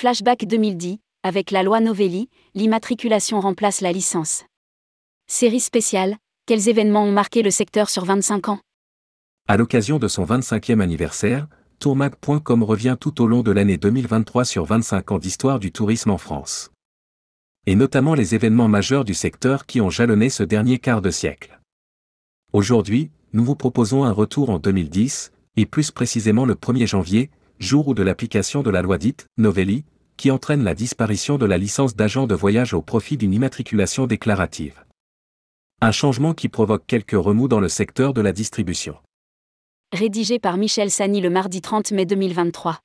Flashback 2010, avec la loi Novelli, l'immatriculation remplace la licence. Série spéciale, quels événements ont marqué le secteur sur 25 ans? À l'occasion de son 25e anniversaire, tourmag.com revient tout au long de l'année 2023 sur 25 ans d'histoire du tourisme en France. Et notamment les événements majeurs du secteur qui ont jalonné ce dernier quart de siècle. Aujourd'hui, nous vous proposons un retour en 2010, et plus précisément le 1er janvier, jour où de l'application de la loi dite Novelli, qui entraîne la disparition de la licence d'agent de voyage au profit d'une immatriculation déclarative. Un changement qui provoque quelques remous dans le secteur de la distribution. Rédigé par Michel Sani le mardi 30 mai 2023.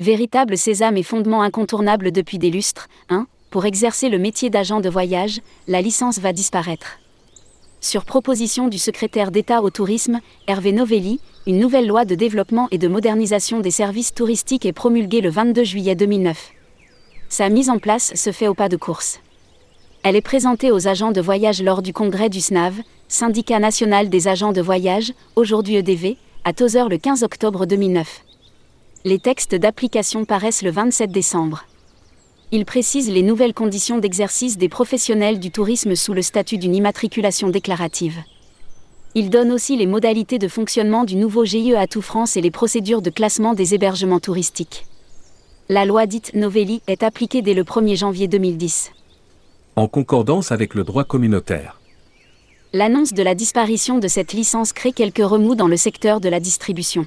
Véritable sésame et fondement incontournable depuis des lustres, 1. Pour exercer le métier d'agent de voyage, la licence va disparaître. Sur proposition du secrétaire d'État au tourisme, Hervé Novelli, une nouvelle loi de développement et de modernisation des services touristiques est promulguée le 22 juillet 2009. Sa mise en place se fait au pas de course. Elle est présentée aux agents de voyage lors du congrès du SNAV, Syndicat national des agents de voyage, aujourd'hui EDV, à Tozeur le 15 octobre 2009. Les textes d'application paraissent le 27 décembre. Ils précisent les nouvelles conditions d'exercice des professionnels du tourisme sous le statut d'une immatriculation déclarative. Ils donnent aussi les modalités de fonctionnement du nouveau GIE à tout France et les procédures de classement des hébergements touristiques. La loi dite Novelli est appliquée dès le 1er janvier 2010. En concordance avec le droit communautaire. L'annonce de la disparition de cette licence crée quelques remous dans le secteur de la distribution.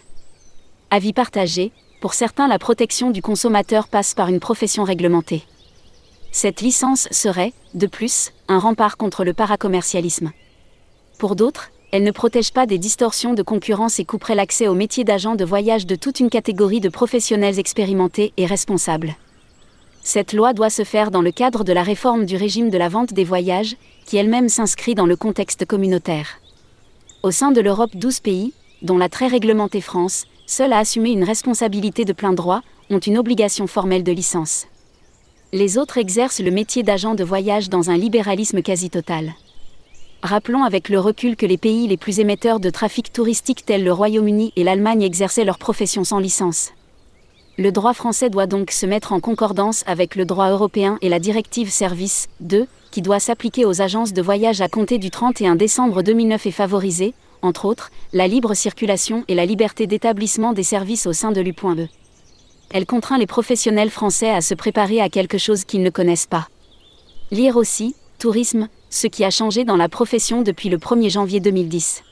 Avis partagé, pour certains la protection du consommateur passe par une profession réglementée. Cette licence serait, de plus, un rempart contre le paracommercialisme. Pour d'autres, elle ne protège pas des distorsions de concurrence et couperait l'accès au métier d'agent de voyage de toute une catégorie de professionnels expérimentés et responsables. Cette loi doit se faire dans le cadre de la réforme du régime de la vente des voyages, qui elle-même s'inscrit dans le contexte communautaire. Au sein de l'Europe, 12 pays, dont la très réglementée France, seuls à assumer une responsabilité de plein droit, ont une obligation formelle de licence. Les autres exercent le métier d'agent de voyage dans un libéralisme quasi total. Rappelons avec le recul que les pays les plus émetteurs de trafic touristique tels le Royaume-Uni et l'Allemagne exerçaient leur profession sans licence. Le droit français doit donc se mettre en concordance avec le droit européen et la directive Service 2, qui doit s'appliquer aux agences de voyage à compter du 31 décembre 2009 et favoriser, entre autres, la libre circulation et la liberté d'établissement des services au sein de l'U.E. Elle contraint les professionnels français à se préparer à quelque chose qu'ils ne connaissent pas. Lire aussi, Tourisme, ce qui a changé dans la profession depuis le 1er janvier 2010.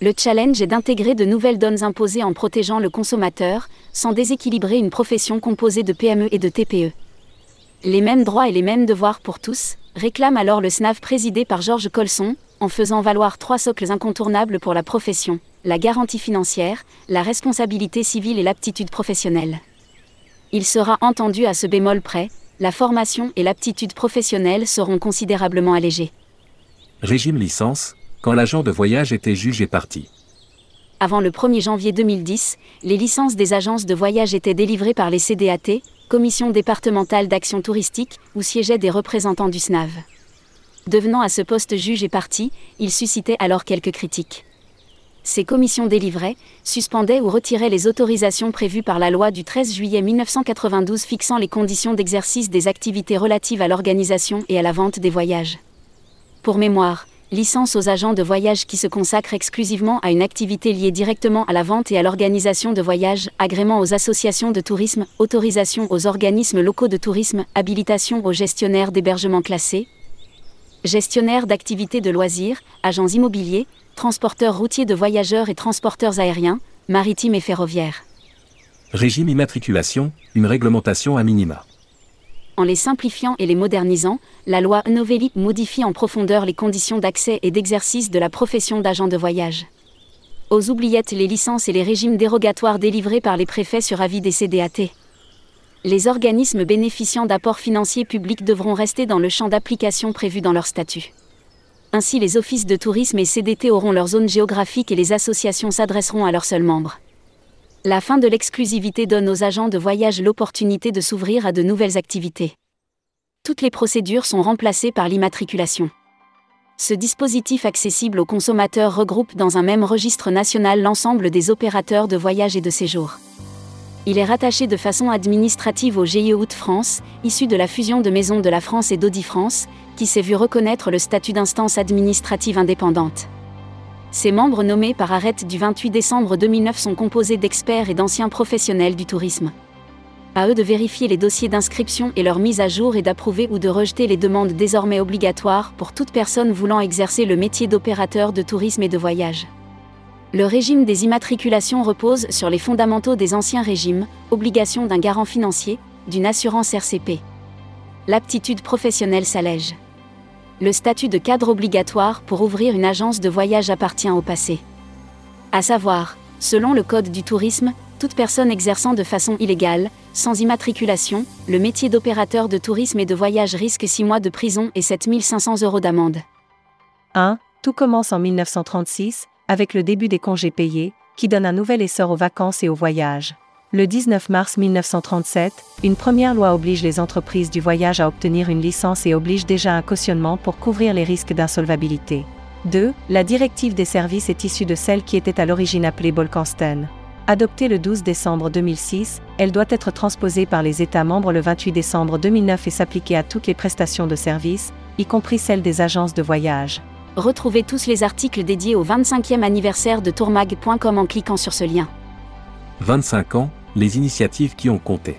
Le challenge est d'intégrer de nouvelles donnes imposées en protégeant le consommateur, sans déséquilibrer une profession composée de PME et de TPE. Les mêmes droits et les mêmes devoirs pour tous, réclame alors le SNAV présidé par Georges Colson, en faisant valoir trois socles incontournables pour la profession, la garantie financière, la responsabilité civile et l'aptitude professionnelle. Il sera entendu à ce bémol près, la formation et l'aptitude professionnelle seront considérablement allégées. Régime licence, quand l'agent de voyage était jugé parti. Avant le 1er janvier 2010, les licences des agences de voyage étaient délivrées par les CDAT, Commission départementale d'action touristique, où siégeaient des représentants du SNAV devenant à ce poste juge et parti, il suscitait alors quelques critiques. Ces commissions délivraient, suspendaient ou retiraient les autorisations prévues par la loi du 13 juillet 1992 fixant les conditions d'exercice des activités relatives à l'organisation et à la vente des voyages. Pour mémoire, licence aux agents de voyage qui se consacrent exclusivement à une activité liée directement à la vente et à l'organisation de voyages, agrément aux associations de tourisme, autorisation aux organismes locaux de tourisme, habilitation aux gestionnaires d'hébergements classés, gestionnaires d'activités de loisirs, agents immobiliers, transporteurs routiers de voyageurs et transporteurs aériens, maritimes et ferroviaires. Régime immatriculation, une réglementation à minima. En les simplifiant et les modernisant, la loi Novelli modifie en profondeur les conditions d'accès et d'exercice de la profession d'agent de voyage. Aux oubliettes les licences et les régimes dérogatoires délivrés par les préfets sur avis des CDAT les organismes bénéficiant d'apports financiers publics devront rester dans le champ d'application prévu dans leur statut. Ainsi les offices de tourisme et CDT auront leur zone géographique et les associations s'adresseront à leurs seuls membres. La fin de l'exclusivité donne aux agents de voyage l'opportunité de s'ouvrir à de nouvelles activités. Toutes les procédures sont remplacées par l'immatriculation. Ce dispositif accessible aux consommateurs regroupe dans un même registre national l'ensemble des opérateurs de voyage et de séjour. Il est rattaché de façon administrative au GIE Hauts-de-France, issu de la fusion de Maisons de la France et d'Audi-France, qui s'est vu reconnaître le statut d'instance administrative indépendante. Ses membres nommés par arrêt du 28 décembre 2009 sont composés d'experts et d'anciens professionnels du tourisme. À eux de vérifier les dossiers d'inscription et leur mise à jour et d'approuver ou de rejeter les demandes désormais obligatoires pour toute personne voulant exercer le métier d'opérateur de tourisme et de voyage. Le régime des immatriculations repose sur les fondamentaux des anciens régimes, obligation d'un garant financier, d'une assurance RCP. L'aptitude professionnelle s'allège le statut de cadre obligatoire pour ouvrir une agence de voyage appartient au passé. À savoir, selon le Code du tourisme, toute personne exerçant de façon illégale, sans immatriculation, le métier d'opérateur de tourisme et de voyage risque 6 mois de prison et 7500 euros d'amende. 1. Tout commence en 1936, avec le début des congés payés, qui donne un nouvel essor aux vacances et aux voyages. Le 19 mars 1937, une première loi oblige les entreprises du voyage à obtenir une licence et oblige déjà un cautionnement pour couvrir les risques d'insolvabilité. 2. La directive des services est issue de celle qui était à l'origine appelée Bolkenstein. Adoptée le 12 décembre 2006, elle doit être transposée par les États membres le 28 décembre 2009 et s'appliquer à toutes les prestations de services, y compris celles des agences de voyage. Retrouvez tous les articles dédiés au 25e anniversaire de tourmag.com en cliquant sur ce lien. 25 ans, les initiatives qui ont compté.